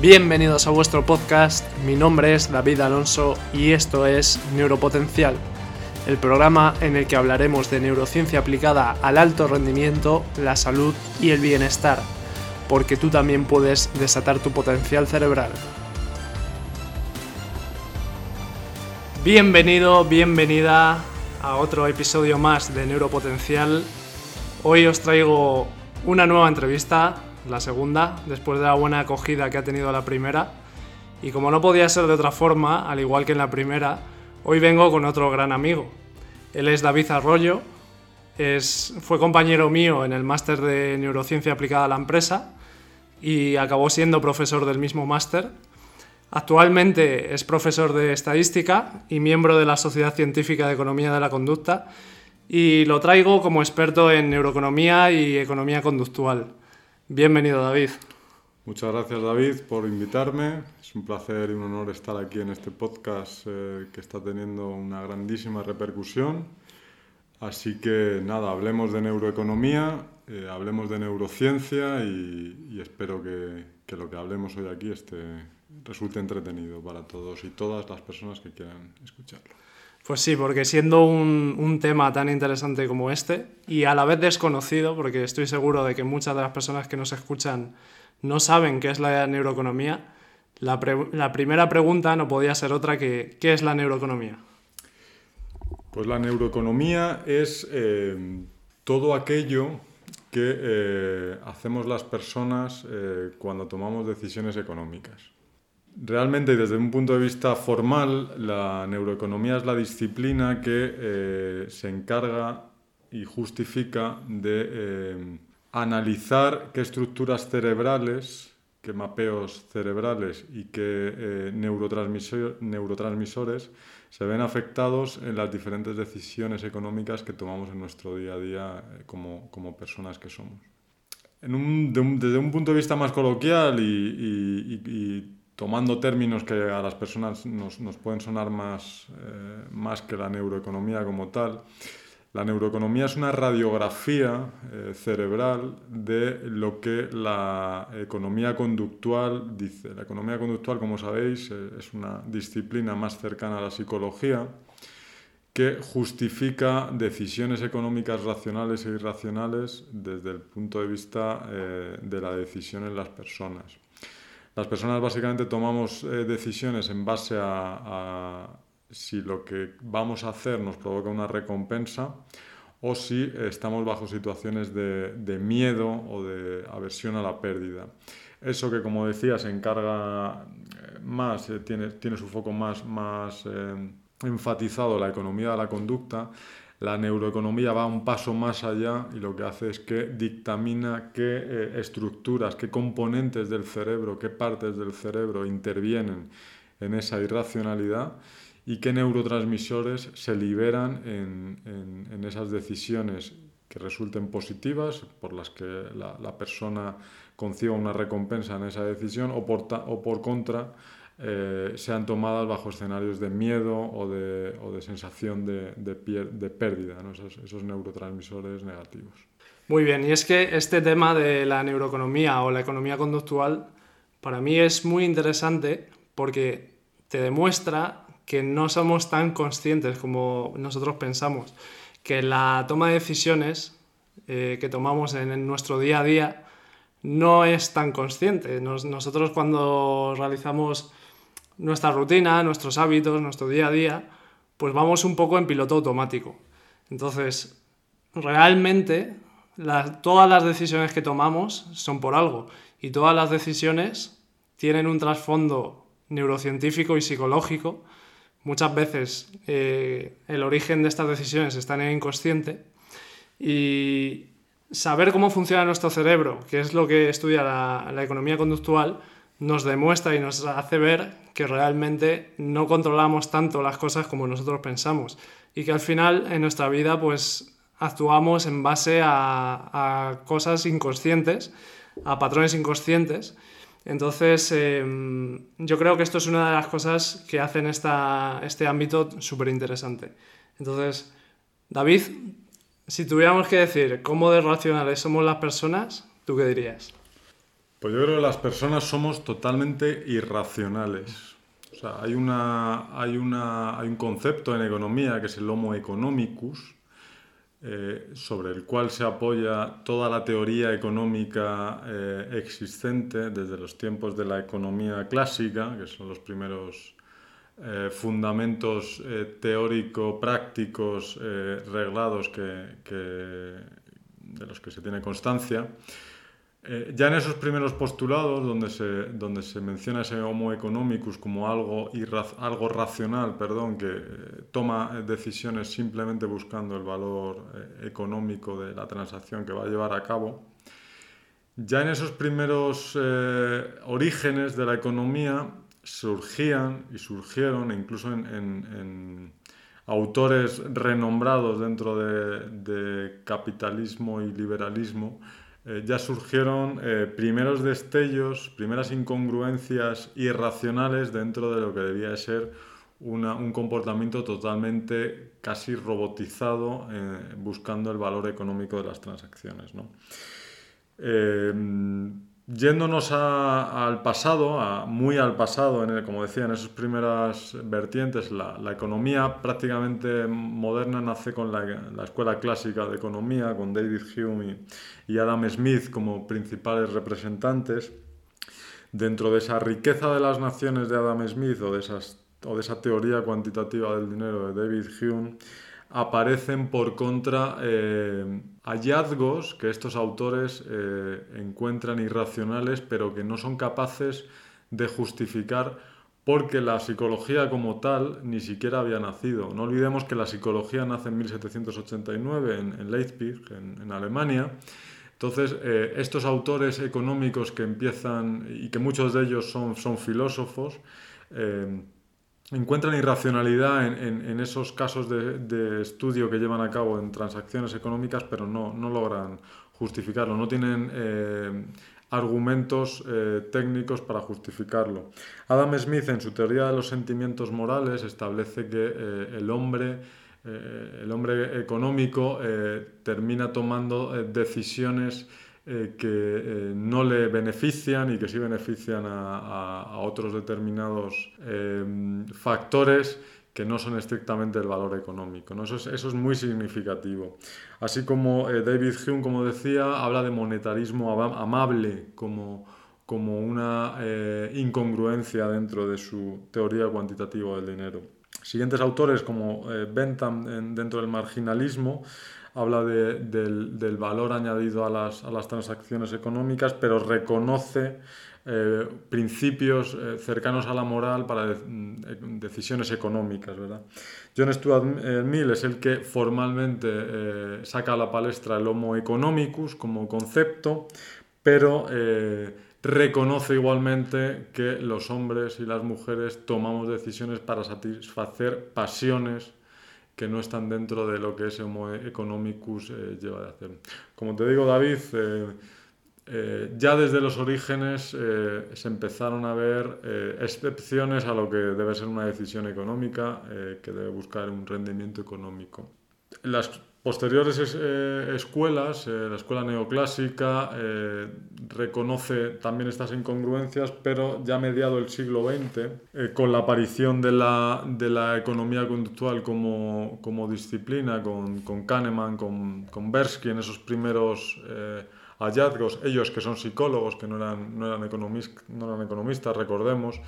Bienvenidos a vuestro podcast, mi nombre es David Alonso y esto es Neuropotencial, el programa en el que hablaremos de neurociencia aplicada al alto rendimiento, la salud y el bienestar, porque tú también puedes desatar tu potencial cerebral. Bienvenido, bienvenida a otro episodio más de Neuropotencial. Hoy os traigo una nueva entrevista la segunda, después de la buena acogida que ha tenido la primera. Y como no podía ser de otra forma, al igual que en la primera, hoy vengo con otro gran amigo. Él es David Arroyo, es, fue compañero mío en el máster de neurociencia aplicada a la empresa y acabó siendo profesor del mismo máster. Actualmente es profesor de estadística y miembro de la Sociedad Científica de Economía de la Conducta y lo traigo como experto en neuroeconomía y economía conductual. Bienvenido, David. Muchas gracias, David, por invitarme. Es un placer y un honor estar aquí en este podcast eh, que está teniendo una grandísima repercusión. Así que nada, hablemos de neuroeconomía, eh, hablemos de neurociencia y, espero que, lo que hablemos hoy aquí resulte entretenido para todos y todas las personas que quieran escucharlo. Pues sí, porque siendo un, tema tan interesante como este y a la vez desconocido, porque estoy seguro de que muchas de las personas que nos escuchan no saben qué es la neuroeconomía, la, primera pregunta no podía ser otra que ¿qué es la neuroeconomía? Pues la neuroeconomía es eh, todo aquello que eh, hacemos las personas eh, cuando tomamos decisiones económicas. Realmente, desde un punto de vista formal, la neuroeconomía es la disciplina que eh, se encarga y justifica de eh, analizar qué estructuras cerebrales, qué mapeos cerebrales y qué eh, neurotransmisores se ven afectados en las diferentes decisiones económicas que tomamos en nuestro día a día como, personas que somos. desde un punto de vista más coloquial y tomando términos que a las personas nos, pueden sonar más, eh, más que la neuroeconomía como tal, la neuroeconomía es una radiografía eh, cerebral de lo que la economía conductual dice. La economía conductual, como sabéis, eh, es una disciplina más cercana a la psicología que justifica decisiones económicas racionales e irracionales desde el punto de vista de la decisión en las personas. Las personas básicamente tomamos eh, decisiones en base a, si lo que vamos a hacer nos provoca una recompensa o si estamos bajo situaciones de, miedo o de aversión a la pérdida. Eso que, como decía, se encarga eh, más, eh, tiene, tiene, su foco más, más enfatizado la economía de la conducta, la neuroeconomía va un paso más allá y lo que hace es que dictamina qué eh, estructuras, qué componentes del cerebro, qué partes del cerebro intervienen en esa irracionalidad y qué neurotransmisores se liberan en, esas decisiones que resulten positivas, por las que la, persona conciba una recompensa en esa decisión, o o por contra, eh, sean tomadas bajo escenarios de miedo o de, o de sensación de, de, pérdida, esos, esos, neurotransmisores negativos. Muy bien, y es que este tema de la neuroeconomía o la economía conductual para mí es muy interesante porque te demuestra que no somos tan conscientes como nosotros pensamos, que la toma de decisiones eh, que tomamos en, nuestro día a día no es tan consciente. nosotros cuando realizamos nuestra rutina, nuestros hábitos, nuestro día a día, pues vamos un poco en piloto automático. Entonces, realmente todas las decisiones que tomamos son por algo y todas las decisiones tienen un trasfondo neurocientífico y psicológico. Muchas veces eh, el origen de estas decisiones está en el inconsciente y saber cómo funciona nuestro cerebro, que es lo que estudia la economía conductual, nos demuestra y nos hace ver que realmente no controlamos tanto las cosas como nosotros pensamos y que al final en nuestra vida pues actuamos en base a, cosas inconscientes, a patrones inconscientes. Entonces em, yo creo que esto es una de las cosas que hacen esta, este ámbito súper interesante. Entonces, David, si tuviéramos que decir cómo de racionales somos las personas, ¿tú qué dirías? Pues yo creo que las personas somos totalmente irracionales. O sea, hay, una, hay, una, hay un concepto en economía que es el Homo economicus, eh, sobre el cual se apoya toda la teoría económica eh, existente desde los tiempos de la economía clásica, que son los primeros eh, fundamentos teórico-prácticos reglados que, de los que se tiene constancia. Eh, ya en esos primeros postulados, donde se, donde se menciona ese homo economicus como algo, algo racional, perdón, que eh, toma decisiones simplemente buscando el valor eh, económico de la transacción que va a llevar a cabo, ya en esos primeros orígenes de la economía surgían y surgieron, incluso en, autores renombrados dentro de capitalismo y liberalismo, eh, ya surgieron eh, primeros destellos, primeras incongruencias irracionales dentro de lo que debía de ser un comportamiento totalmente casi robotizado eh, buscando el valor económico de las transacciones. ¿no? Yéndonos al pasado, muy al pasado, en como decía, en esas primeras vertientes, la, economía prácticamente moderna nace con la, escuela clásica de economía, con David Hume y, Adam Smith como principales representantes. Dentro de esa riqueza de las naciones de Adam Smith o de, esas, o de esa teoría cuantitativa del dinero de David Hume, aparecen por contra eh, hallazgos que estos autores eh, encuentran irracionales, pero que no son capaces de justificar porque la psicología como tal ni siquiera había nacido. No olvidemos que la psicología nace en 1789 en, Leipzig, en, Alemania. Entonces, eh, estos autores económicos que empiezan, y que muchos de ellos son, son filósofos, encuentran irracionalidad en, esos casos de, estudio que llevan a cabo en transacciones económicas, pero no, logran justificarlo, no tienen eh, argumentos eh, técnicos para justificarlo. Adam Smith, en su teoría de los sentimientos morales, establece que eh, el hombre el hombre económico termina tomando decisiones eh, que eh, no le benefician y que sí benefician a, otros determinados em, factores que no son estrictamente el valor económico. ¿no? Eso, es, eso, es, muy significativo. Así como eh, David Hume, como decía, habla de monetarismo amable como, como una incongruencia dentro de su teoría cuantitativa del dinero. Siguientes autores como Bentham dentro del marginalismo habla del, valor añadido a las, transacciones económicas, pero reconoce eh, principios eh, cercanos a la moral para mm, decisiones económicas. ¿verdad? John Stuart Mill es el que formalmente eh, saca a la palestra el Homo economicus como concepto, pero reconoce igualmente que los hombres y las mujeres tomamos decisiones para satisfacer pasiones que no están dentro de lo que ese Homo economicus eh, lleva de hacer. Como te digo, David, eh, eh, ya desde los orígenes se empezaron a ver excepciones a lo que debe ser una decisión económica, que debe buscar un rendimiento económico. Posteriores eh, escuelas, eh, la escuela neoclásica, eh, reconoce también estas incongruencias, pero ya mediado el siglo XX, con la aparición de la, de la economía conductual como, como disciplina, con, con, Kahneman, con, con Bersky en esos primeros hallazgos, ellos que son psicólogos, que no eran, no eran, no eran economistas, recordemos,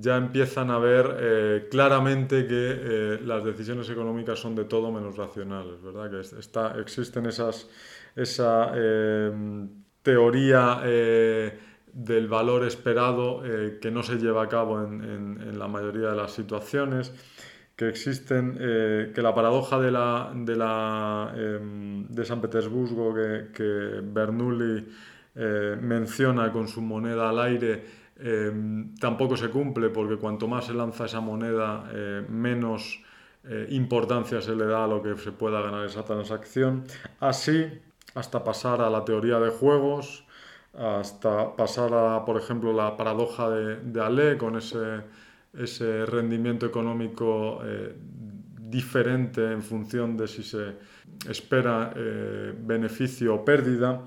ya empiezan a ver eh, claramente que eh, las decisiones económicas son de todo menos racionales, ¿verdad? Que está, existen esas, esa eh, teoría del valor esperado que no se lleva a cabo en, en, la mayoría de las situaciones, que existen, que la paradoja de, la, de, la, em, de San Petersburgo que, que Bernoulli menciona con su moneda al aire, Em, tampoco se cumple porque cuanto más se lanza esa moneda, eh, menos eh, importancia se le da a lo que se pueda ganar esa transacción. Así, hasta pasar a la teoría de juegos, hasta pasar a, por ejemplo, la paradoja de, de Ale con ese, ese rendimiento económico eh, diferente en función de si se espera beneficio o pérdida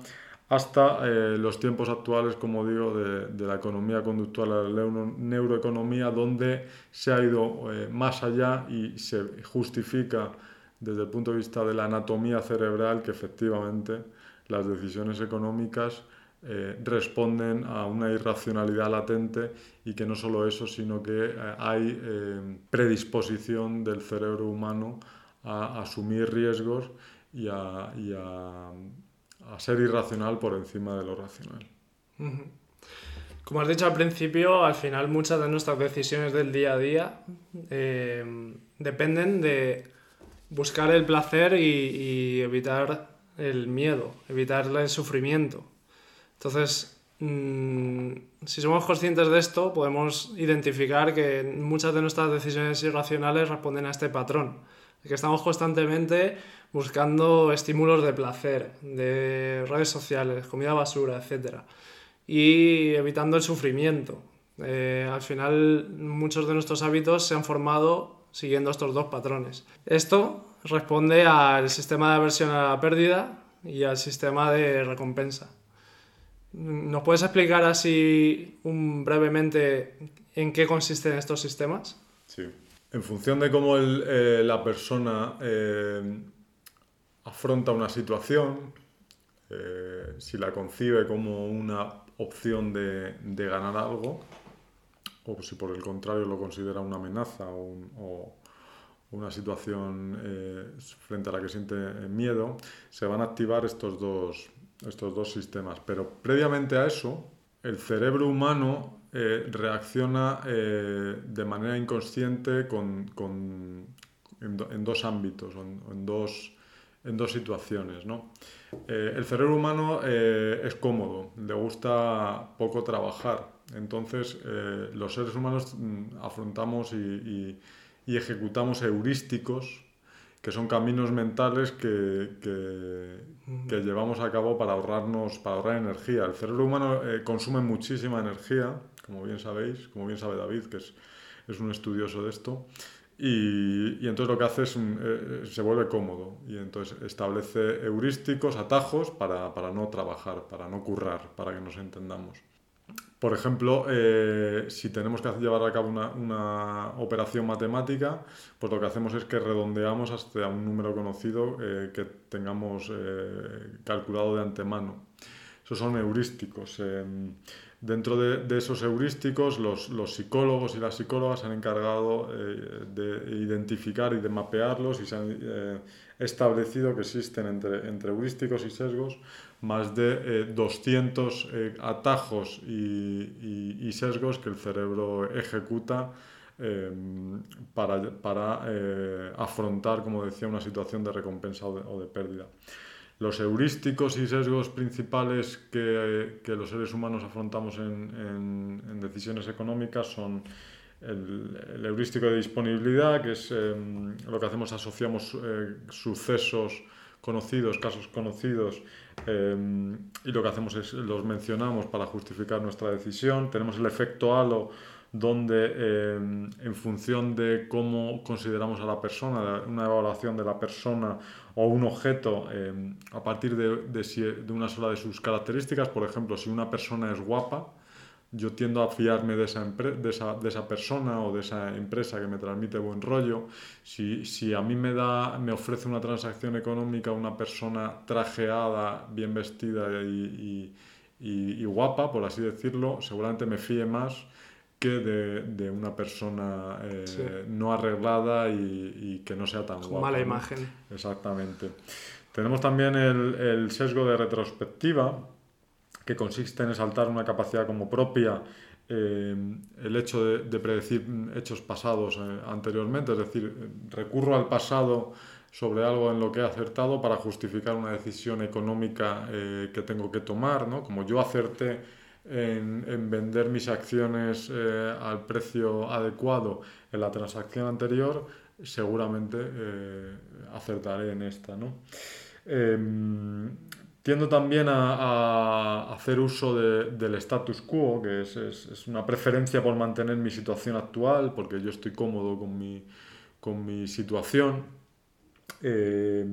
hasta eh, los tiempos actuales, como digo, de, la economía conductual la neuroeconomía, donde se ha ido eh, más allá y se justifica desde el punto de vista de la anatomía cerebral que efectivamente las decisiones económicas eh, responden a una irracionalidad latente y que no solo eso, sino que hay eh, predisposición del cerebro humano a, asumir riesgos y, a, ser irracional por encima de lo racional. Como has dicho al principio, al final muchas de nuestras decisiones del día a día dependen de buscar el placer y evitar el miedo, evitar el sufrimiento. Entonces, mm, si somos conscientes de esto, podemos identificar que muchas de nuestras decisiones irracionales responden a este patrón, que estamos constantemente buscando estímulos de placer, de redes sociales, comida basura, etc. Y evitando el sufrimiento. Eh, al final, muchos de nuestros hábitos se han formado siguiendo estos dos patrones. Esto responde al sistema de aversión a la pérdida y al sistema de recompensa. ¿Nos puedes explicar así brevemente en qué consisten estos sistemas? Sí. En función de cómo eh, la persona eh, afronta una situación, eh, si la concibe como una opción de, ganar algo, o si por el contrario lo considera una amenaza o, una situación frente a la que siente miedo, se van a activar estos dos, estos dos sistemas. Pero previamente a eso, el cerebro humano eh, reacciona eh, de manera inconsciente con, en, dos ámbitos, en, dos, en dos situaciones. Eh, el cerebro humano es cómodo, le gusta poco trabajar. Entonces, los seres humanos mm, afrontamos y ejecutamos heurísticos que son caminos mentales que, que, llevamos a cabo para ahorrarnos, para ahorrar energía. El cerebro humano eh, consume muchísima energía, como bien sabéis, como bien sabe David, que es, es un estudioso de esto. Y, y, entonces lo que hace es eh, se vuelve cómodo y entonces establece heurísticos, atajos para, para no trabajar, para no currar, para que nos entendamos. Por ejemplo, eh, si tenemos que llevar a cabo una, operación matemática, pues lo que hacemos es que redondeamos hasta un número conocido eh, que tengamos eh, calculado de antemano. Esos son heurísticos. dentro de, esos heurísticos, los, psicólogos y las psicólogas se han encargado de identificar y de mapearlos y se han establecido que existen entre heurísticos y sesgos más de 200 eh, eh, atajos y, sesgos que el cerebro ejecuta em, para, eh, afrontar, como decía, una situación de recompensa o de, pérdida. Los heurísticos y sesgos principales que, los seres humanos afrontamos en, decisiones económicas son el, heurístico de disponibilidad, que es em, lo que hacemos, asociamos sucesos conocidos, casos conocidos, Em, y lo que hacemos es los mencionamos para justificar nuestra decisión. Tenemos el efecto halo donde em, en función de cómo consideramos a la persona, una evaluación de la persona o un objeto em, a partir de, de, una sola de sus características, por ejemplo, si una persona es guapa, yo tiendo a fiarme de esa, de esa, de esa, persona o de esa empresa que me transmite buen rollo. Si, si, a mí me, da, me ofrece una transacción económica una persona trajeada, bien vestida y, y, y, guapa, por así decirlo, seguramente me fíe más que de, de una persona eh, no arreglada y, que no sea tan guapa. Mala imagen. Exactamente. Tenemos también el, el sesgo de retrospectiva, que consiste en exaltar una capacidad como propia, eh, el hecho de, predecir hechos pasados eh, anteriormente, es decir, recurro al pasado sobre algo en lo que he acertado para justificar una decisión económica eh, que tengo que tomar, ¿no? como yo acerté en, vender mis acciones al precio adecuado en la transacción anterior, seguramente acertaré en esta. ¿no? Tiendo también a, hacer uso del status quo, que es, una preferencia por mantener mi situación actual, porque yo estoy cómodo con mi, situación. Eh,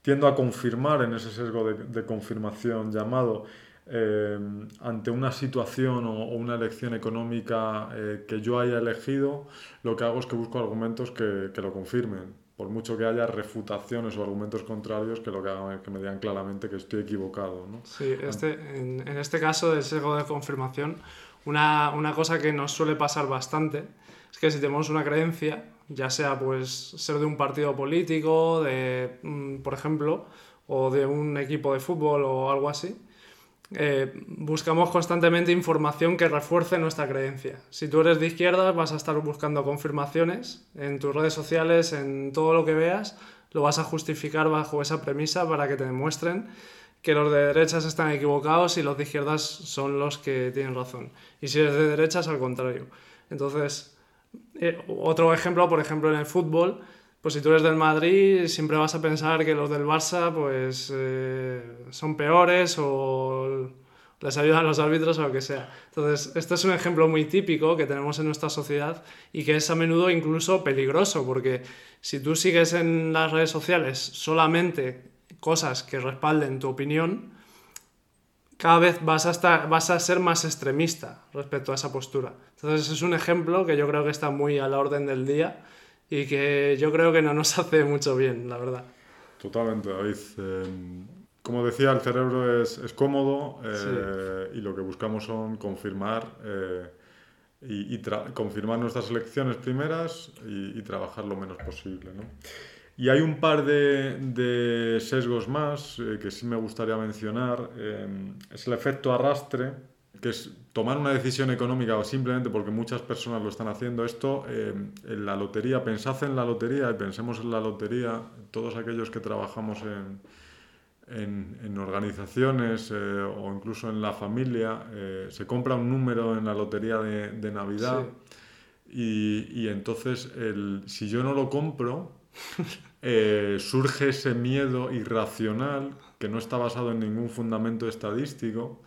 tiendo a confirmar en ese sesgo de, confirmación llamado eh, ante una situación o, una elección económica eh, que yo haya elegido, lo que hago es que busco argumentos que, que, lo confirmen. Por mucho que haya refutaciones o argumentos contrarios que lo que hagan que me digan claramente que estoy equivocado. ¿no? Sí, este, en, en, este caso del sesgo de confirmación, una, una cosa que nos suele pasar bastante es que si tenemos una creencia, ya sea pues ser de un partido político, de, mm, por ejemplo, o de un equipo de fútbol o algo así, eh, buscamos constantemente información que refuerce nuestra creencia. Si tú eres de izquierda, vas a estar buscando confirmaciones en tus redes sociales, en todo lo que veas, lo vas a justificar bajo esa premisa para que te demuestren que los de derechas están equivocados y los de izquierdas son los que tienen razón. Y si eres de derechas, al contrario. Entonces, eh, otro ejemplo, por ejemplo, en el fútbol, pues si tú eres del Madrid, siempre vas a pensar que los del Barça pues, eh, son peores o les ayudan los árbitros o lo que sea. Entonces, este es un ejemplo muy típico que tenemos en nuestra sociedad y que es a menudo incluso peligroso, porque si tú sigues en las redes sociales solamente cosas que respalden tu opinión, cada vez vas a, estar, vas a ser más extremista respecto a esa postura. Entonces es un ejemplo que yo creo que está muy a la orden del día y que yo creo que no nos hace mucho bien, la verdad. Totalmente, David. Em, como decía, el cerebro es, es cómodo eh, y lo que buscamos son confirmar, eh, y, confirmar nuestras elecciones primeras y, y, trabajar lo menos posible. ¿no? Y hay un par de, sesgos más eh, que sí me gustaría mencionar. Eh, es el efecto arrastre, que es tomar una decisión económica o simplemente porque muchas personas lo están haciendo. Esto eh, en la lotería, pensad en la lotería y pensemos en la lotería, todos aquellos que trabajamos en, en, organizaciones o incluso en la familia, se compra un número en la lotería de, Navidad y, y, entonces el, si yo no lo compro, eh, surge ese miedo irracional que no está basado en ningún fundamento estadístico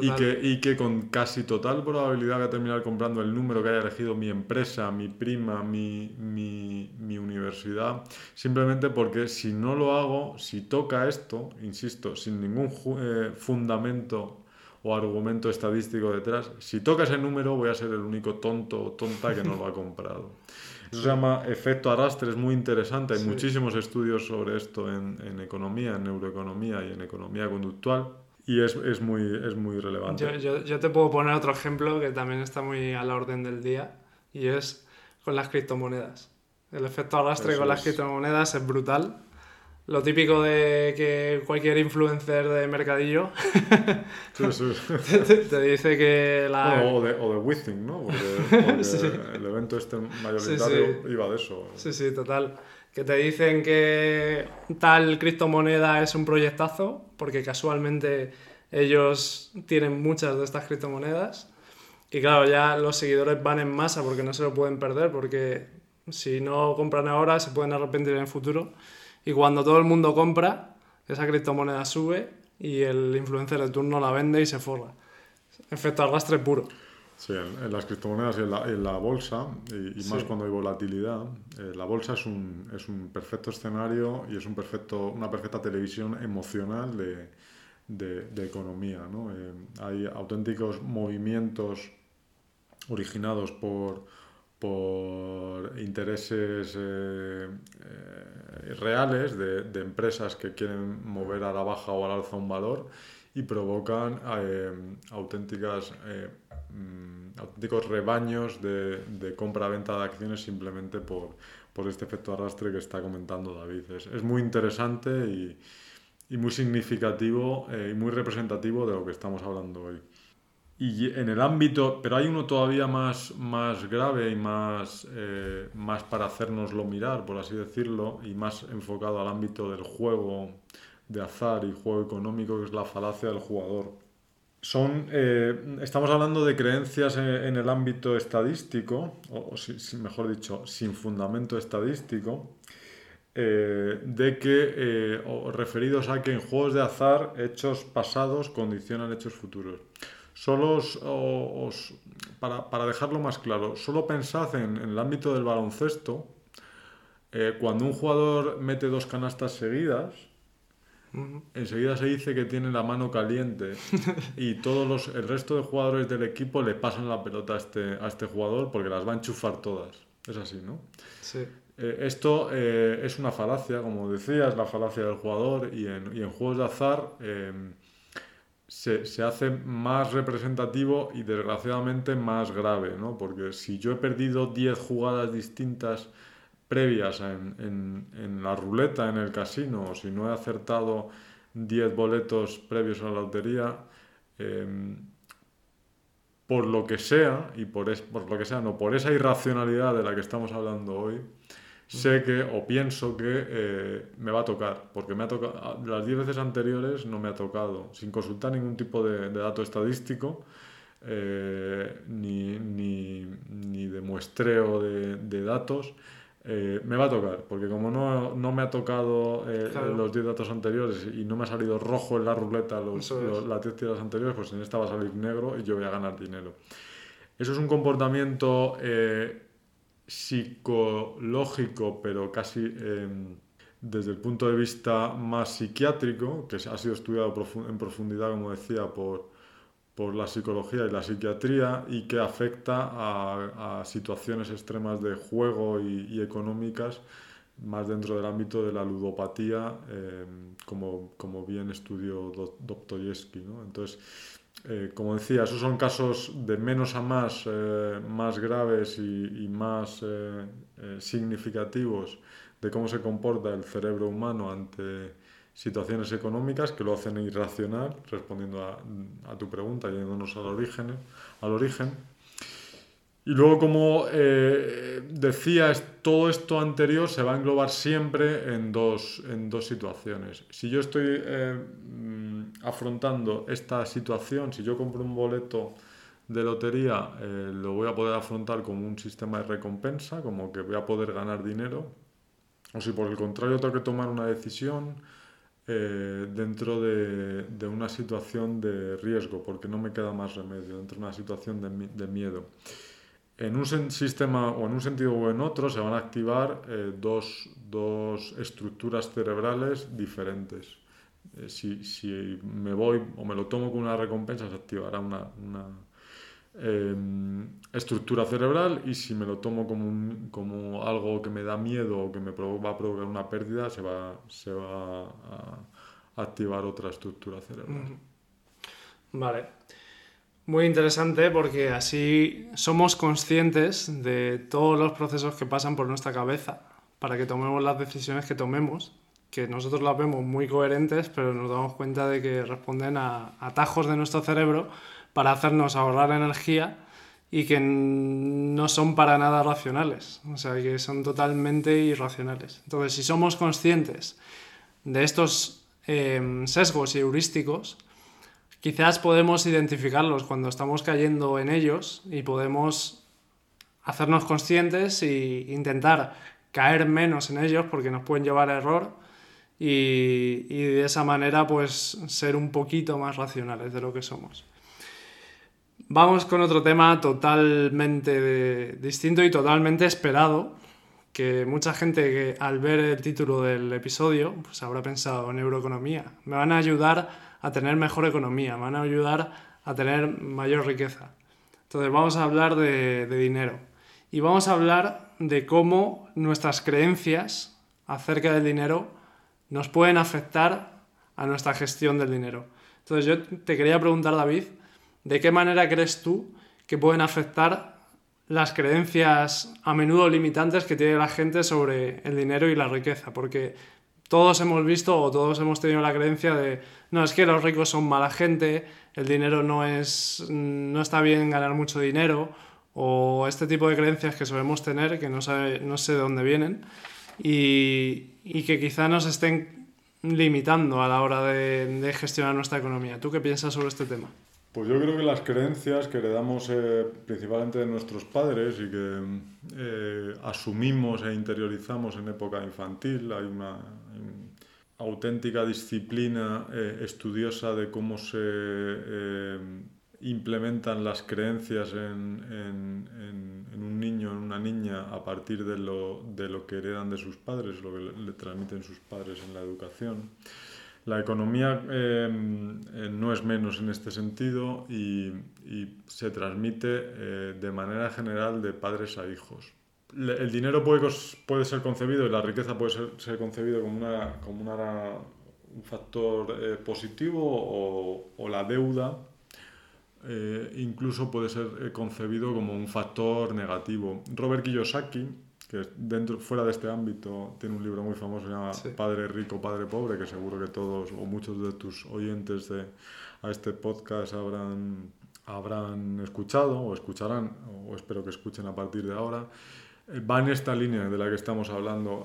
y, que, y que con casi total probabilidad voy a terminar comprando el número que haya elegido mi empresa, mi prima, mi, mi, mi universidad, simplemente porque si no lo hago, si toca esto, insisto, sin ningún eh, fundamento o argumento estadístico detrás, si toca ese número voy a ser el único tonto o tonta que no lo ha comprado. Eso se llama efecto arrastre, es muy interesante. Hay muchísimos estudios sobre esto en, en, economía, en neuroeconomía y en economía conductual. Y es, es muy, es muy relevante. Yo, yo, yo, te puedo poner otro ejemplo que también está muy a la orden del día y es con las criptomonedas. El efecto arrastre con las criptomonedas es brutal lo típico de que cualquier influencer de mercadillo Te, dice que la... o, de, o de ¿no? Porque, el evento este mayoritario iba de eso. Sí, sí, total. Que te dicen que tal criptomoneda es un proyectazo, porque casualmente ellos tienen muchas de estas criptomonedas. Y claro, ya los seguidores van en masa porque no se lo pueden perder, porque si no compran ahora se pueden arrepentir en el futuro. Y cuando todo el mundo compra, esa criptomoneda sube y el influencer de turno la vende y se forra. Efecto arrastre puro. Sí, en, las criptomonedas y en la, bolsa, y, más cuando hay volatilidad, eh, la bolsa es un, es un, perfecto escenario y es un perfecto, una perfecta televisión emocional de, de, de economía. ¿no? Eh, hay auténticos movimientos originados por, por intereses eh, reales de, de, empresas que quieren mover a la baja o al alza un valor y provocan eh, auténticas, mm, auténticos rebaños de, de compra-venta de acciones simplemente por, por, este efecto arrastre que está comentando David. Es, es muy interesante y, y muy significativo y muy representativo de lo que estamos hablando hoy. Y en el ámbito, pero hay uno todavía más, más grave y más, eh, más para hacernoslo mirar, por así decirlo, y más enfocado al ámbito del juego de azar y juego económico, que es la falacia del jugador. Son, eh, estamos hablando de creencias en, el ámbito estadístico, o, mejor dicho, sin fundamento estadístico, eh, de que, o referidos a que en juegos de azar hechos pasados condicionan hechos futuros. Solo os, para, para, dejarlo más claro, solo pensad en, en el ámbito del baloncesto, eh, cuando un jugador mete dos canastas seguidas, enseguida se dice que tiene la mano caliente y todos los, el resto de jugadores del equipo le pasan la pelota a este, a este jugador porque las va a enchufar todas. Es así, ¿no? Sí. Eh, esto eh, es una falacia, como decías, la falacia del jugador y en, y en juegos de azar se, se, hace más representativo y desgraciadamente más grave, ¿no? Porque si yo he perdido 10 jugadas distintas previas en, en, la ruleta, en el casino, o si no he acertado 10 boletos previos a la lotería, por lo que sea, y por, es, por lo que sea, no, por esa irracionalidad de la que estamos hablando hoy, sé que o pienso que eh, me va a tocar, porque me ha tocado, las 10 veces anteriores no me ha tocado, sin consultar ningún tipo de, de dato estadístico, eh, ni, ni, ni, de muestreo de, de datos, eh, me va a tocar, porque como no, no me ha tocado eh, claro. los 10 datos anteriores y no me ha salido rojo en la ruleta los, los, las 10 tiradas anteriores, pues en esta va a salir negro y yo voy a ganar dinero. Eso es un comportamiento eh, psicológico, pero casi em, desde el punto de vista más psiquiátrico, que ha sido estudiado en profundidad, como decía, por, por la psicología y la psiquiatría y que afecta a, situaciones extremas de juego y, económicas más dentro del ámbito de la ludopatía, eh, como, como, bien estudió Dostoyevsky. ¿no? Entonces, eh, como decía, esos son casos de menos a más, eh, más graves y, más eh, significativos de cómo se comporta el cerebro humano ante situaciones económicas que lo hacen irracional, respondiendo a, tu pregunta, yéndonos al origen, al origen. Y luego, como decía, todo esto anterior se va a englobar siempre en dos, en dos situaciones. Si yo estoy afrontando esta situación, si yo compro un boleto de lotería, eh, lo voy a poder afrontar como un sistema de recompensa, como que voy a poder ganar dinero. O si por el contrario tengo que tomar una decisión, eh, dentro de, una situación de riesgo, porque no me queda más remedio, dentro de una situación de, de miedo. En un sistema o en un sentido o en otro se van a activar eh, dos, dos, estructuras cerebrales diferentes. Eh, si, si, me voy o me lo tomo con una recompensa, se activará una, eh, estructura cerebral y si me lo tomo como, como algo que me da miedo o que me va a provocar una pérdida, se va, se va a activar otra estructura cerebral. Vale. Muy interesante porque así somos conscientes de todos los procesos que pasan por nuestra cabeza para que tomemos las decisiones que tomemos, que nosotros las vemos muy coherentes, pero nos damos cuenta de que responden a atajos de nuestro cerebro para hacernos ahorrar energía y que no son para nada racionales, o sea, que son totalmente irracionales. Entonces, si somos conscientes de estos eh, sesgos heurísticos, quizás podemos identificarlos cuando estamos cayendo en ellos y podemos hacernos conscientes e intentar caer menos en ellos porque nos pueden llevar a error y, y de esa manera pues ser un poquito más racionales de lo que somos. Vamos con otro tema totalmente de, distinto y totalmente esperado, que mucha gente que al ver el título del episodio pues habrá pensado neuroeconomía. Me van a ayudar a tener mejor economía, me van a ayudar a tener mayor riqueza. Entonces vamos a hablar de, de dinero y vamos a hablar de cómo nuestras creencias acerca del dinero nos pueden afectar a nuestra gestión del dinero. Entonces yo te quería preguntar, David, ¿de qué manera crees tú que pueden afectar las creencias a menudo limitantes que tiene la gente sobre el dinero y la riqueza? Porque todos hemos visto o todos hemos tenido la creencia de, no, es que los ricos son mala gente, el dinero no es, no está bien ganar mucho dinero, o este tipo de creencias que solemos tener, que no, sabe, no sé de dónde vienen, y, y que quizá nos estén limitando a la hora de, gestionar nuestra economía. ¿Tú qué piensas sobre este tema? Pues yo creo que las creencias que heredamos eh, principalmente de nuestros padres y que eh, asumimos e interiorizamos en época infantil, hay una, auténtica disciplina eh, estudiosa de cómo se eh, implementan las creencias en una niña, a partir de lo, de lo que heredan de sus padres, lo que le, transmiten sus padres en la educación. La economía em, eh, no es menos en este sentido y, se transmite eh, de manera general de padres a hijos. El dinero puede, puede ser concebido y la riqueza puede ser, ser concebido como, una, como un factor eh, positivo o, la deuda incluso puede ser concebido como un factor negativo. Robert Kiyosaki, que dentro, fuera de este ámbito tiene un libro muy famoso se llama Padre Rico, Padre Pobre, que seguro que todos o muchos de tus oyentes de, a este podcast habrán, habrán escuchado o escucharán, o espero que escuchen a partir de ahora. Eh, va en esta línea de la que estamos hablando.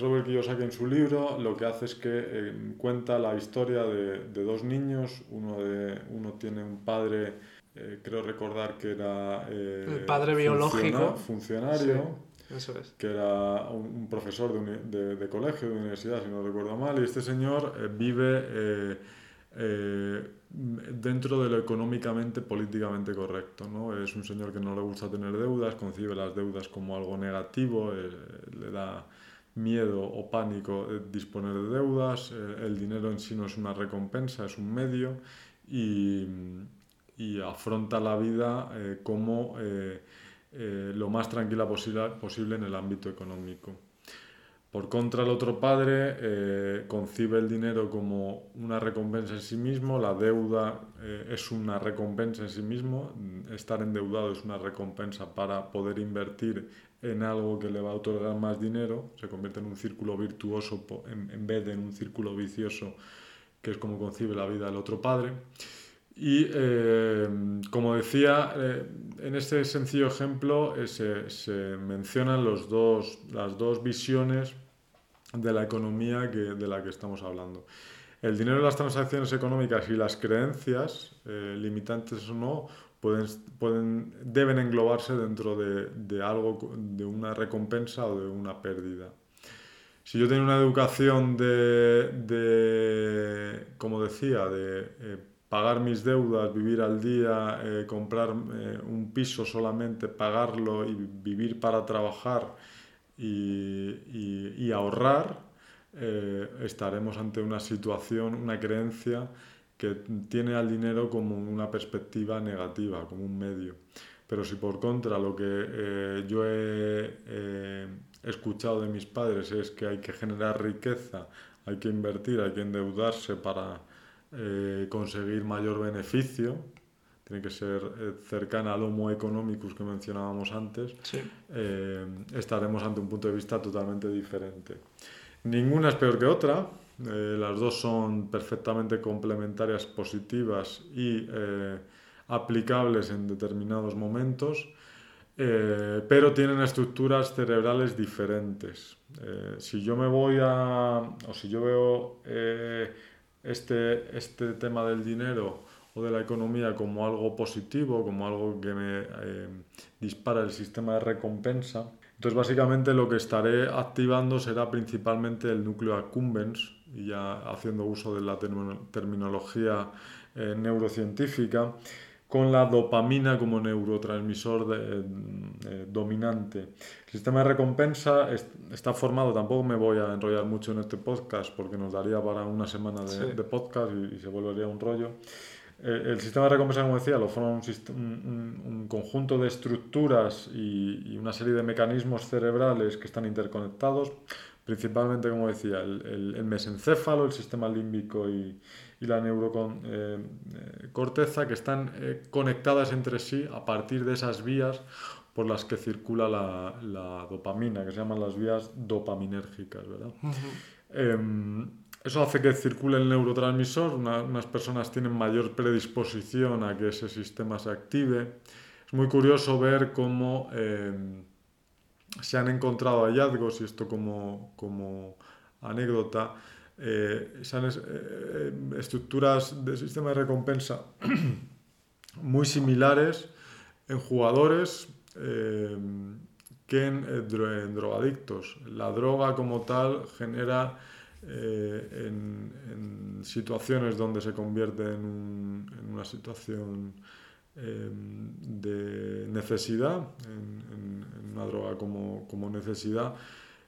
Robert Kiyosaki en su libro lo que hace es que eh, cuenta la historia de, de, dos niños. Uno, de, uno tiene un padre, eh, creo recordar que era... el padre biológico. Funcionario que era un, profesor de, de, colegio, de universidad, si no recuerdo mal, y este señor eh, vive eh, eh, dentro de lo económicamente, políticamente correcto. ¿no? Es un señor que no le gusta tener deudas, concibe las deudas como algo negativo, le da miedo o pánico disponer de deudas, el dinero en sí no es una recompensa, es un medio, y, y afronta la vida como eh, lo más tranquila posible, posible en el ámbito económico. Por contra, el otro padre eh, concibe el dinero como una recompensa en sí mismo, la deuda eh, es una recompensa en sí mismo, estar endeudado es una recompensa para poder invertir en algo que le va a otorgar más dinero, se convierte en un círculo virtuoso en, en vez de en un círculo vicioso, que es como concibe la vida del otro padre. Y eh, como decía, eh, en este sencillo ejemplo eh, se, se, mencionan los dos, las dos visiones de la economía que, de la que estamos hablando. El dinero de las transacciones económicas y las creencias, limitantes o no, pueden, pueden, deben englobarse dentro de, de, algo, de una recompensa o de una pérdida. Si yo tengo una educación de, de como decía, de pagar mis deudas, vivir al día, eh, comprar eh, un piso solamente, pagarlo y vivir para trabajar y, ahorrar, eh, estaremos ante una situación, una creencia que tiene al dinero como una perspectiva negativa, como un medio. Pero si por contra lo que yo he escuchado de mis padres es que hay que generar riqueza, hay que invertir, hay que endeudarse para eh, conseguir mayor beneficio, tiene que ser eh, cercana al homo economicus que mencionábamos antes, eh, estaremos ante un punto de vista totalmente diferente. Ninguna es peor que otra, las dos son perfectamente complementarias, positivas y aplicables en determinados momentos. pero tienen estructuras cerebrales diferentes. si yo me voy a, o si yo veo este, este tema del dinero o de la economía como algo positivo, como algo que me eh, dispara el sistema de recompensa. Entonces básicamente lo que estaré activando será principalmente el núcleo accumbens, y ya haciendo uso de la terminología eh, neurocientífica, con la dopamina como neurotransmisor eh, dominante. El sistema de recompensa está formado, tampoco me voy a enrollar mucho en este podcast porque nos daría para una semana de, podcast y, se volvería un rollo. Eh, el sistema de recompensa, como decía, lo forma un, conjunto de estructuras y, una serie de mecanismos cerebrales que están interconectados, principalmente, como decía, el, el mesencéfalo, el sistema límbico y, y la neurocorteza eh, eh, que están eh, conectadas entre sí a partir de esas vías por las que circula la, la dopamina, que se llaman las vías dopaminérgicas. ¿verdad? Em, eso hace que circule el neurotransmisor, unas personas tienen mayor predisposición a que ese sistema se active. Es muy curioso ver cómo em, se han encontrado hallazgos, y esto como, como anécdota, eh, eh, estructuras de sistema de recompensa muy similares en jugadores eh, que en, drogadictos. La droga como tal genera en, situaciones donde se convierte en, una situación de necesidad, en, una droga como, como necesidad,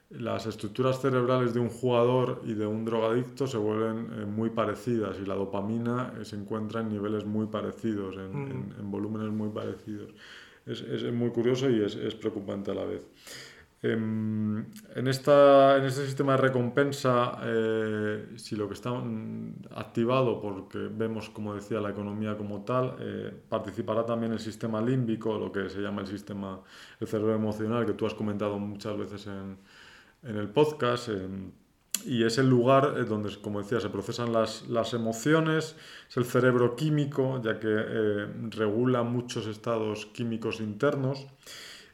las estructuras cerebrales de un jugador y de un drogadicto se vuelven eh, muy parecidas y la dopamina eh, se encuentra en niveles muy parecidos, en, en, volúmenes muy parecidos. Es, es, muy curioso y es, es preocupante a la vez. Em, en, esta, en este sistema de recompensa, eh, si lo que está activado, porque vemos, como decía, la economía como tal, eh, participará también el sistema límbico, lo que se llama el sistema, el cerebro emocional, que tú has comentado muchas veces en, en el podcast. y es el lugar eh, donde, como decía, se procesan las, emociones, es el cerebro químico, ya que regula muchos estados químicos internos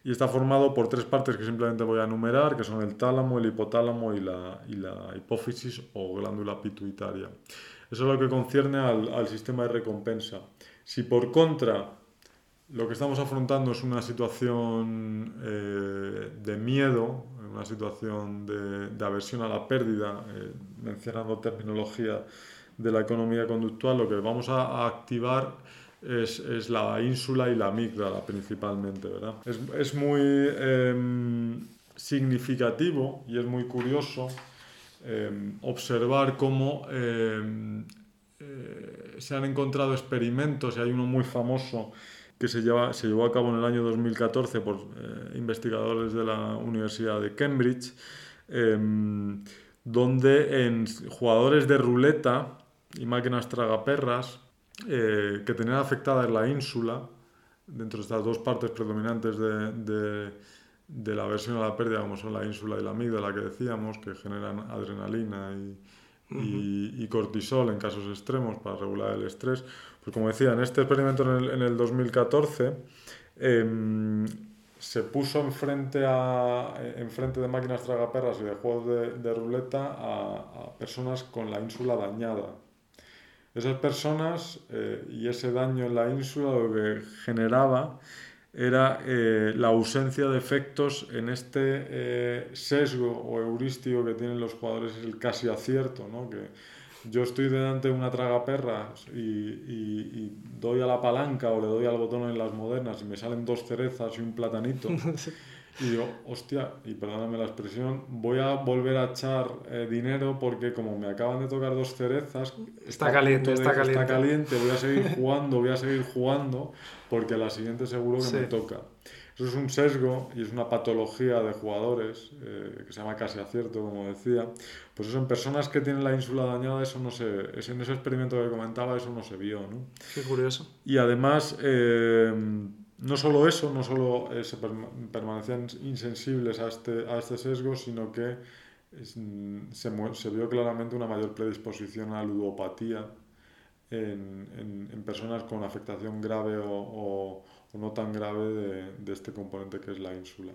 y está formado por tres partes que simplemente voy a enumerar, que son el tálamo, el hipotálamo y la, y hipófisis o glándula pituitaria. Eso es lo que concierne al, sistema de recompensa. Si por contra lo que estamos afrontando es una situación eh, de miedo, una situación de, aversión a la pérdida, eh, mencionando terminología de la economía conductual, lo que vamos a, activar es, la ínsula y la amígdala principalmente, ¿verdad? Es, muy eh, significativo y es muy curioso eh, observar cómo eh, se han encontrado experimentos, y hay uno muy famoso que se, lleva, se llevó a cabo en el año 2014 por investigadores de la Universidad de Cambridge, donde en jugadores de ruleta y máquinas tragaperras eh, que tenía afectada la ínsula, dentro de estas dos partes predominantes de, de, de, la versión a la pérdida, como son la ínsula y la amígdala que decíamos, que generan adrenalina y, y, cortisol en casos extremos para regular el estrés. Pues como decía, en este experimento en el, en el 2014 eh, se puso enfrente, a, enfrente de máquinas tragaperras y de juegos de, de ruleta a, personas con la ínsula dañada esas personas eh, y ese daño en la ínsula lo que generaba era eh, la ausencia de efectos en este eh, sesgo o heurístico que tienen los jugadores, el casi acierto, ¿no? que yo estoy delante de una tragaperras y, y, y doy a la palanca o le doy al botón en las modernas y me salen dos cerezas y un platanito. Y digo, hostia, y perdóname la expresión, voy a volver a echar eh, dinero porque como me acaban de tocar dos cerezas, está caliente, está caliente. está caliente, voy a seguir jugando, voy a seguir jugando porque la siguiente seguro que me toca. Eso es un sesgo y es una patología de jugadores eh, que se llama casi acierto, como decía. Pues eso en personas que tienen la ínsula dañada, eso no se, en ese experimento que comentaba, eso no se vio, ¿no? Qué curioso. Y además... Eh, no solo eso, no solo eh, se permanecían insensibles a este, a este sesgo, sino que se, se, vio claramente una mayor predisposición a la ludopatía en, en, en personas con afectación grave o, o, o no tan grave de, este componente que es la ínsula.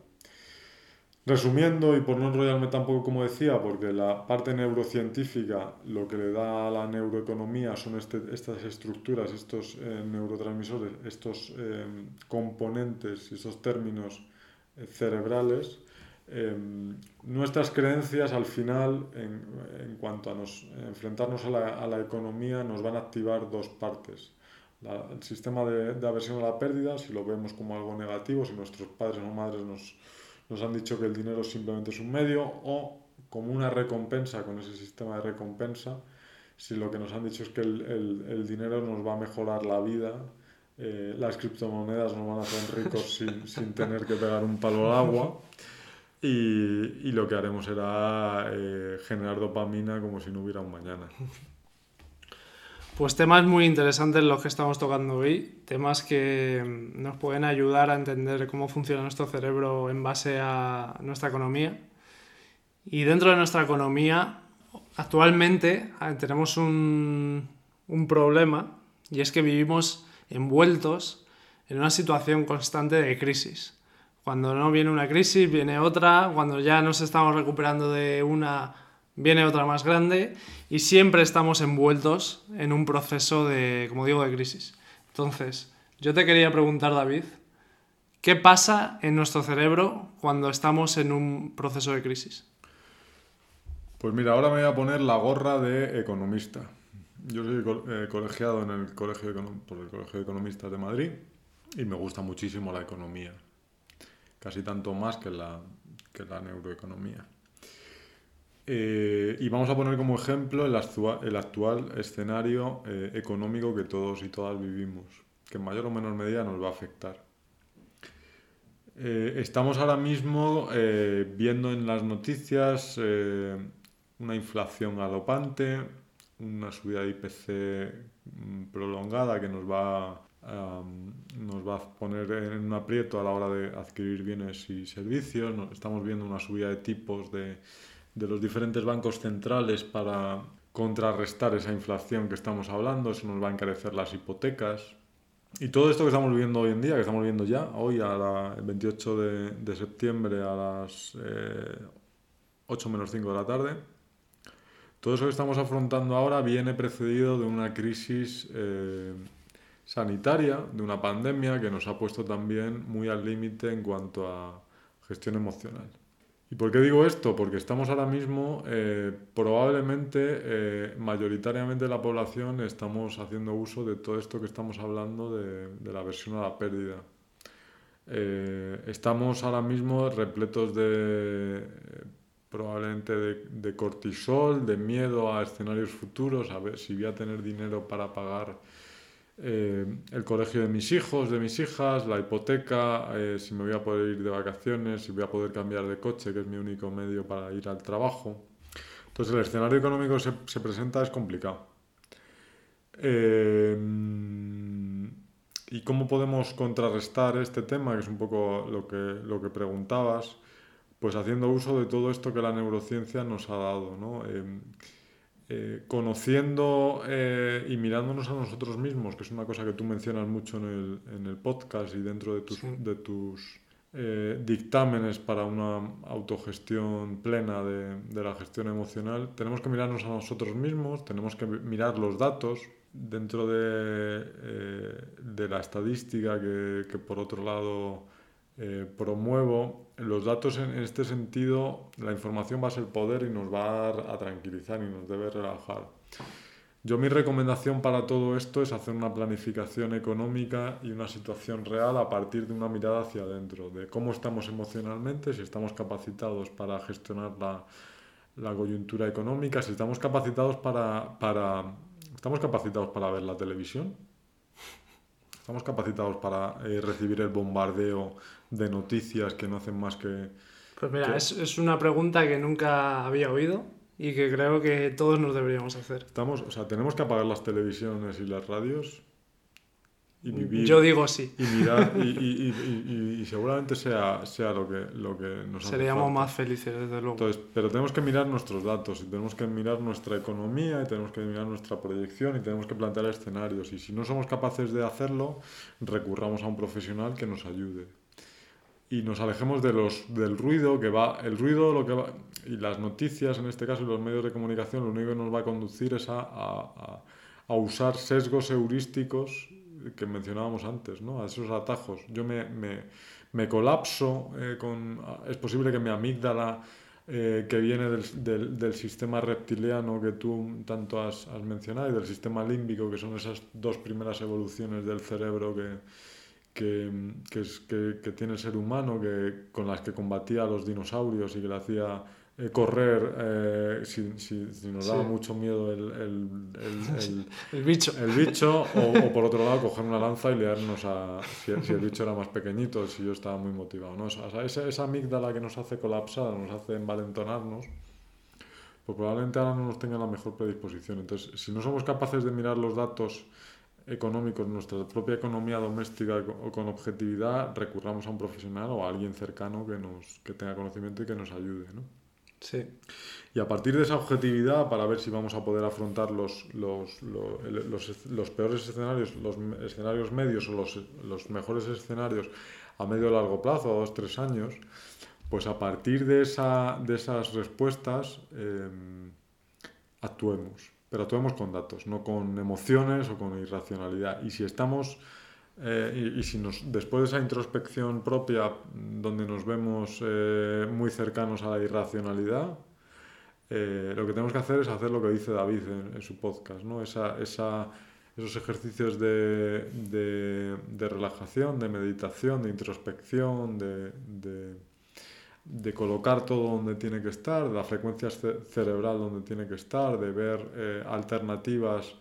Resumiendo, y por no enrollarme tampoco como decía, porque la parte neurocientífica lo que le da a la neuroeconomía son este, estas estructuras, estos eh, neurotransmisores, estos eh, componentes, estos términos cerebrales. Eh, nuestras creencias al final, en, cuanto a nos, enfrentarnos a la, economía, nos van a activar dos partes. La, el sistema de, de aversión a la pérdida, si lo vemos como algo negativo, si nuestros padres o madres nos nos han dicho que el dinero simplemente es un medio o como una recompensa con ese sistema de recompensa, si lo que nos han dicho es que el, el, el dinero nos va a mejorar la vida, eh, las criptomonedas nos van a hacer ricos sin, sin, tener que pegar un palo al agua. Y, y lo que haremos será eh, generar dopamina como si no hubiera un mañana. Pues temas muy interesantes los que estamos tocando hoy, temas que nos pueden ayudar a entender cómo funciona nuestro cerebro en base a nuestra economía. Y dentro de nuestra economía, actualmente ah, tenemos un, un problema y es que vivimos envueltos en una situación constante de crisis. Cuando no viene una crisis, viene otra, cuando ya nos estamos recuperando de una viene otra más grande y siempre estamos envueltos en un proceso de, como digo, de crisis. Entonces, yo te quería preguntar, David, ¿qué pasa en nuestro cerebro cuando estamos en un proceso de crisis? Pues mira, ahora me voy a poner la gorra de economista. Yo soy eh, colegiado en el colegio por el Colegio de Economistas de Madrid y me gusta muchísimo la economía, casi tanto más que la, que la neuroeconomía. Eh, y vamos a poner como ejemplo el, actual escenario eh, económico que todos y todas vivimos, que en mayor o menor medida nos va a afectar. Eh, estamos ahora mismo viendo en las noticias una inflación galopante, una subida de IPC mm, prolongada que nos va, nos va a poner en un aprieto a la hora de adquirir bienes y servicios. Estamos viendo una subida de tipos de de los diferentes bancos centrales para contrarrestar esa inflación que estamos hablando, eso nos va a encarecer las hipotecas. Y todo esto que estamos viviendo hoy en día, que estamos viendo ya, hoy a la, el 28 de, septiembre a las 8 eh, menos 5 de la tarde, todo eso que estamos afrontando ahora viene precedido de una crisis eh, sanitaria, de una pandemia que nos ha puesto también muy al límite en cuanto a gestión emocional. ¿Y por qué digo esto? Porque estamos ahora mismo, eh, probablemente, eh, mayoritariamente la población estamos haciendo uso de todo esto que estamos hablando de, la versión a la pérdida. Eh, estamos ahora mismo repletos de, probablemente de cortisol, de miedo a escenarios futuros, a ver si voy a tener dinero para pagar eh, el colegio de mis hijos, de mis hijas, la hipoteca, eh, si me voy a poder ir de vacaciones, si voy a poder cambiar de coche, que es mi único medio para ir al trabajo. Entonces el escenario económico se, se presenta es complicado. Eh, ¿Y cómo podemos contrarrestar este tema, que es un poco lo que, lo que preguntabas? Pues haciendo uso de todo esto que la neurociencia nos ha dado. ¿no? Eh, conociendo eh, y mirándonos a nosotros mismos, que es una cosa que tú mencionas mucho en el, en el podcast y dentro de tus, de tus eh, dictámenes para una autogestión plena de, de, la gestión emocional, tenemos que mirarnos a nosotros mismos, tenemos que mirar los datos dentro de, de la estadística que, que por otro lado eh, promuevo los datos en, este sentido, la información va a ser poder y nos va a, tranquilizar y nos debe relajar. Yo mi recomendación para todo esto es hacer una planificación económica y una situación real a partir de una mirada hacia adentro, de cómo estamos emocionalmente, si estamos capacitados para gestionar la, la coyuntura económica, si estamos capacitados para, para, estamos capacitados para ver la televisión, estamos capacitados para eh, recibir el bombardeo de noticias que no hacen más que... Pues mira, Es, es, una pregunta que nunca había oído y que creo que todos nos deberíamos hacer. Estamos, o sea, tenemos que apagar las televisiones y las radios y vivir. Yo digo sí. Y mirar, y, y, y, seguramente sea, sea lo, que, lo que nos Seríamos más felices, desde luego. Entonces, pero tenemos que mirar nuestros datos y tenemos que mirar nuestra economía y tenemos que mirar nuestra proyección y tenemos que plantear escenarios. Y si no somos capaces de hacerlo, recurramos a un profesional que nos ayude y nos alejemos de los, del ruido que va, el ruido lo que va, y las noticias en este caso y los medios de comunicación lo único que nos va a conducir es a, a, a usar sesgos heurísticos que mencionábamos antes, ¿no? a esos atajos. Yo me, me, me colapso eh, con, es posible que mi amígdala eh, que viene del, del, del, sistema reptiliano que tú tanto has, has mencionado y del sistema límbico, que son esas dos primeras evoluciones del cerebro que, que, que, es, que, tiene el ser humano, que, con las que combatía a los dinosaurios y que le hacía eh, correr eh, si, si, si, nos daba sí. mucho miedo el, el, el, el bicho, el bicho o, o, por otro lado coger una lanza y liarnos a si, si, el bicho era más pequeñito, si yo estaba muy motivado. ¿no? O sea, esa, esa amígdala que nos hace colapsar, nos hace envalentonarnos, pues probablemente ahora no nos tenga la mejor predisposición. Entonces, si no somos capaces de mirar los datos económicos, nuestra propia economía doméstica o con objetividad, recurramos a un profesional o a alguien cercano que, nos, que tenga conocimiento y que nos ayude. ¿no? Sí. Y a partir de esa objetividad, para ver si vamos a poder afrontar los, los, los, los, peores escenarios, los escenarios medios o los, mejores escenarios a medio o largo plazo, a dos, tres años, pues a partir de, esa, de esas respuestas eh, actuemos pero actuemos con datos, no con emociones o con irracionalidad. Y si estamos, eh, y, y, si nos, después de esa introspección propia, donde nos vemos eh, muy cercanos a la irracionalidad, eh, lo que tenemos que hacer es hacer lo que dice David en, en su podcast, ¿no? esa, esa, esos ejercicios de, de, de, relajación, de meditación, de introspección, de, de colocar todo donde tiene que estar, de la frecuencia cerebral donde tiene que estar, de ver eh, alternativas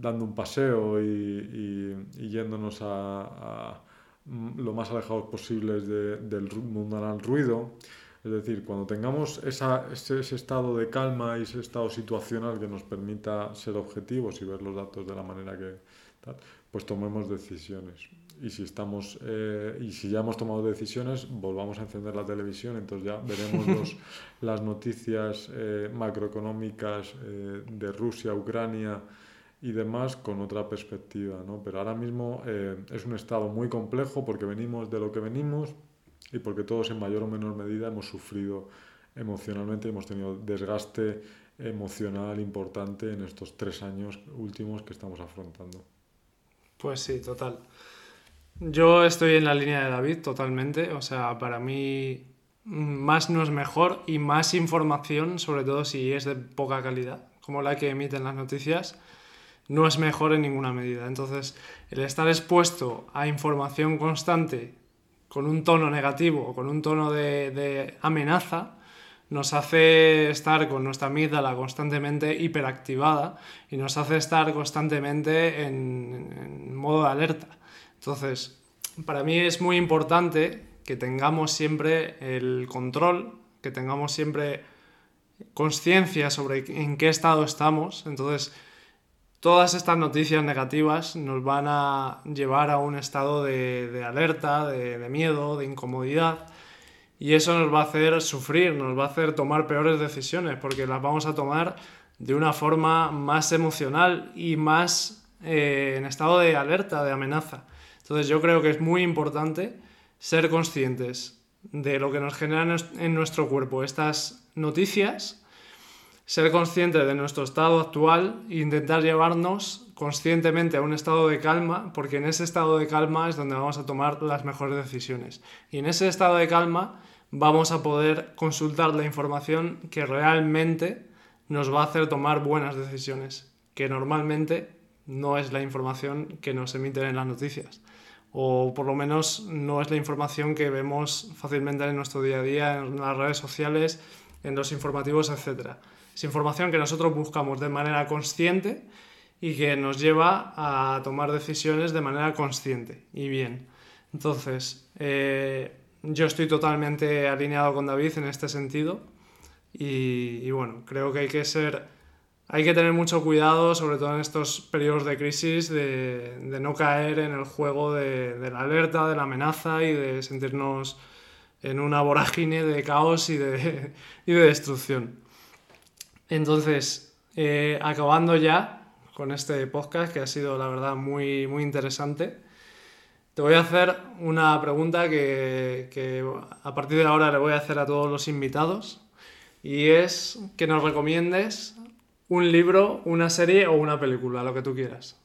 dando un paseo y, yéndonos a, mm, lo más alejados posibles del mundanal ruido. Es decir, cuando tengamos esa, ese, estado de calma y ese estado situacional que nos permita ser objetivos y ver los datos de la manera que pues tomemos decisiones. Y si, estamos, eh, y si ya hemos tomado decisiones, volvamos a encender la televisión, entonces ya veremos los, las noticias eh, macroeconómicas eh, de Rusia, Ucrania, y demás con otra perspectiva, ¿no? Pero ahora mismo eh, es un estado muy complejo porque venimos de lo que venimos y porque todos en mayor o menor medida hemos sufrido emocionalmente, hemos tenido desgaste emocional importante en estos tres años últimos que estamos afrontando. Pues sí, total. Yo estoy en la línea de David totalmente, o sea, para mí más no es mejor y más información, sobre todo si es de poca calidad, como la que emiten las noticias, no es mejor en ninguna medida. Entonces, el estar expuesto a información constante con un tono negativo o con un tono de, amenaza, nos hace estar con nuestra amígdala constantemente hiperactivada y nos hace estar constantemente en, en, modo de alerta. Entonces, para mí es muy importante que tengamos siempre el control, que tengamos siempre conciencia sobre en qué estado estamos. Entonces, todas estas noticias negativas nos van a llevar a un estado de, alerta, de, miedo, de incomodidad. Y eso nos va a hacer sufrir, nos va a hacer tomar peores decisiones, porque las vamos a tomar de una forma más emocional y más eh, en estado de alerta, de amenaza. Entonces yo creo que es muy importante ser conscientes de lo que nos generan en nuestro cuerpo estas noticias ser conscientes de nuestro estado actual e intentar llevarnos conscientemente a un estado de calma, porque en ese estado de calma es donde vamos a tomar las mejores decisiones. Y en ese estado de calma vamos a poder consultar la información que realmente nos va a hacer tomar buenas decisiones, que normalmente no es la información que nos emiten en las noticias, o por lo menos no es la información que vemos fácilmente en nuestro día a día, en las redes sociales, en los informativos, etcétera. Información que nosotros buscamos de manera consciente y que nos lleva a tomar decisiones de manera consciente y bien. Entonces, eh, yo estoy totalmente alineado con David en este sentido y, bueno, creo que hay que ser, hay que tener mucho cuidado, sobre todo en estos periodos de crisis, de, no caer en el juego de, la alerta, de la amenaza y de sentirnos en una vorágine de caos y de destrucción. Entonces, eh, acabando ya con este podcast que ha sido la verdad muy, muy interesante, te voy a hacer una pregunta que, a partir de ahora le voy a hacer a todos los invitados y es que nos recomiendes un libro, una serie o una película, lo que tú quieras.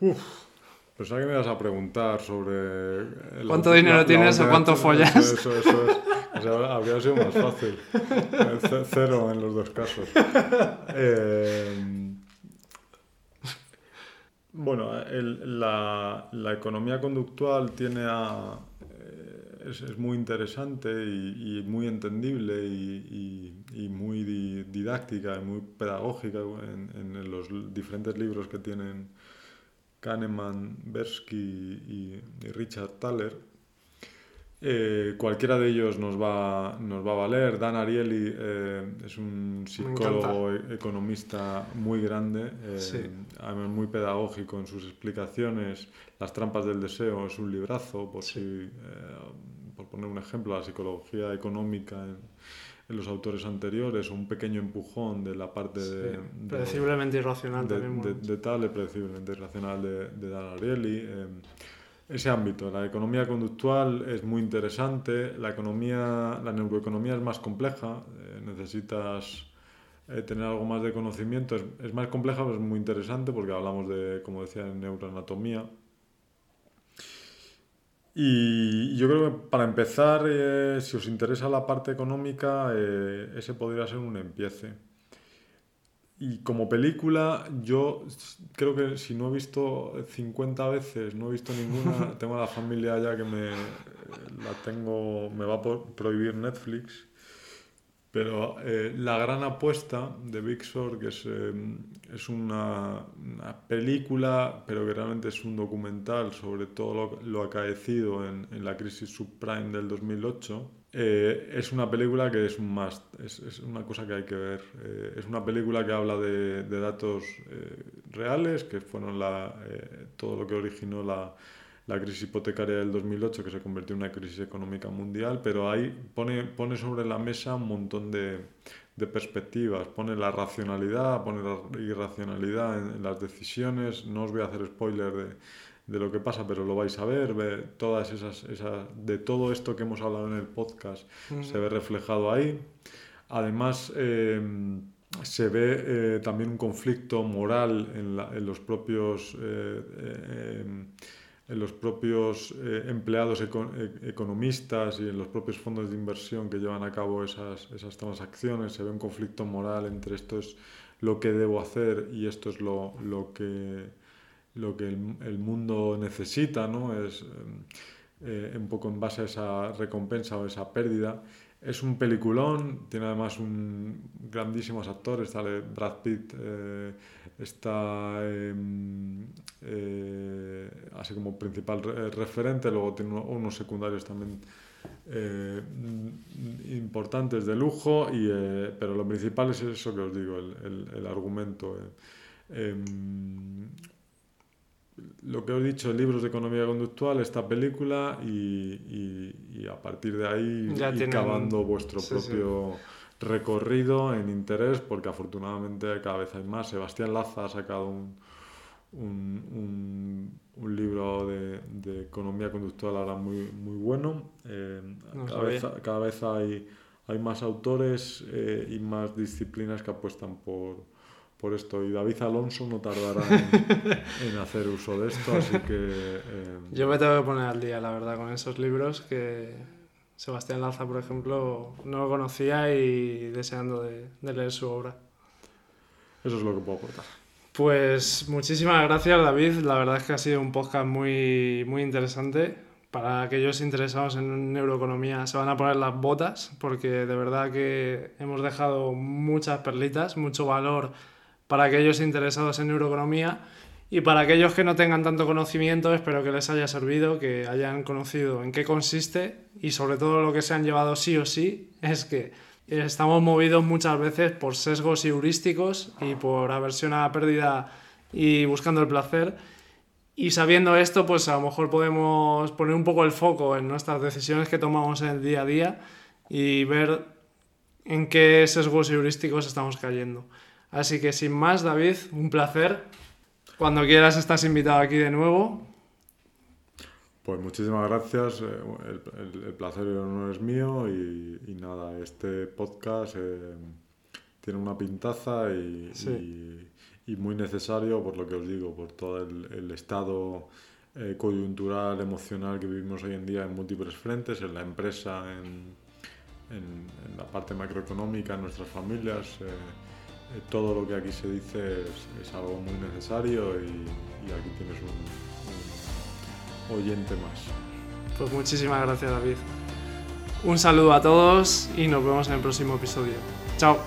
Uf, pensaba que me ibas a preguntar sobre... ¿Cuánto dinero tienes o cuánto follas? Eso, eso, es habría sido más fácil. Cero en los dos casos. Eh, bueno, la, economía conductual tiene eh, es, muy interesante y, muy entendible y, muy didáctica y muy pedagógica en, los diferentes libros que tienen Kahneman, Bersky y, Richard Thaler. Eh, cualquiera de ellos nos va, nos va a valer. Dan Ariely eh, es un psicólogo e-, economista muy grande, eh, muy pedagógico en sus explicaciones. Las trampas del deseo es un librazo, por, si, por poner un ejemplo, la psicología económica en, los autores anteriores, un pequeño empujón de la parte de, Predeciblemente irracional de, también. De, tal, predeciblemente irracional de, Dan Ariely ese ámbito. La economía conductual es muy interesante, la, economía, la neuroeconomía es más compleja, eh, necesitas eh, tener algo más de conocimiento, es, más compleja, pero es muy interesante porque hablamos de, como decía, de neuroanatomía. Y yo creo que para empezar, eh, si os interesa la parte económica, ese podría ser un empiece. Y como película, yo creo que si no he visto 50 veces, no he visto ninguna, tengo a la familia ya que me, la tengo, me va a prohibir Netflix, pero eh, La Gran Apuesta de Big Short, que es, eh, es una, película, pero que realmente es un documental sobre todo lo, lo acaecido en, en la crisis subprime del 2008, eh, es una película que es un must, es, es una cosa que hay que ver. Eh, es una película que habla de, de datos eh, reales, que fueron la, todo lo que originó la, la, crisis hipotecaria del 2008, que se convirtió en una crisis económica mundial, pero ahí pone, pone sobre la mesa un montón de, de perspectivas, pone la racionalidad, pone la irracionalidad en, en las decisiones. No os voy a hacer spoiler de de lo que pasa, pero lo vais a ver, todas esas, esas, de todo esto que hemos hablado en el podcast se ve reflejado ahí. Además, em, se ve eh, también un conflicto moral en, en los propios, eh, em, en los propios eh, empleados economistas y en los propios fondos de inversión que llevan a cabo esas, esas transacciones. Se ve un conflicto moral entre esto es lo que debo hacer y esto es lo, lo que lo que el, mundo necesita, ¿no? Es eh, un poco en base a esa recompensa o esa pérdida. Es un peliculón, tiene además un grandísimos actores, sale Brad Pitt, eh, está em, eh, así como principal referente, luego tiene unos secundarios también importantes de lujo, y, pero lo principal es eso que os digo, el, el, el argumento. Em, lo que os he dicho, libros de economía conductual, esta película y, y, a partir de ahí ir cavando vuestro propio recorrido en interés, porque afortunadamente cada vez hay más. Sebastián Laza ha sacado un, un, un, libro de, de, economía conductual ahora muy, muy bueno. Eh, cada, vez, cada, vez, hay, hay más autores eh, y más disciplinas que apuestan por por esto. Y David Alonso no tardará en, hacer uso de esto, así que... Eh, Yo me tengo que poner al día, la verdad, con esos libros que Sebastián Laza, por ejemplo, no lo conocía y deseando de, leer su obra. Eso es lo que puedo aportar. Pues muchísimas gracias, David. La verdad es que ha sido un podcast muy, muy interesante. Para aquellos interesados en neuroeconomía se van a poner las botas porque de verdad que hemos dejado muchas perlitas, mucho valor para aquellos interesados en neuroeconomía y para aquellos que no tengan tanto conocimiento, espero que les haya servido, que hayan conocido en qué consiste y sobre todo lo que se han llevado sí o sí es que estamos movidos muchas veces por sesgos heurísticos y por aversión a la pérdida y buscando el placer. Y sabiendo esto, pues a lo mejor podemos poner un poco el foco en nuestras decisiones que tomamos en el día a día y ver en qué sesgos heurísticos estamos cayendo. Así que sin más, David, un placer. Cuando quieras estás invitado aquí de nuevo. Pues muchísimas gracias, eh, el, placer y el honor es mío y, nada, este podcast eh, tiene una pintaza y, muy necesario por lo que os digo, por todo el, estado eh, coyuntural, emocional que vivimos hoy en día en múltiples frentes, en la empresa, en, la parte macroeconómica, en nuestras familias. Eh, todo lo que aquí se dice es, algo muy necesario y, aquí tienes un, oyente más. Pues muchísimas gracias David. Un saludo a todos y nos vemos en el próximo episodio. Chao.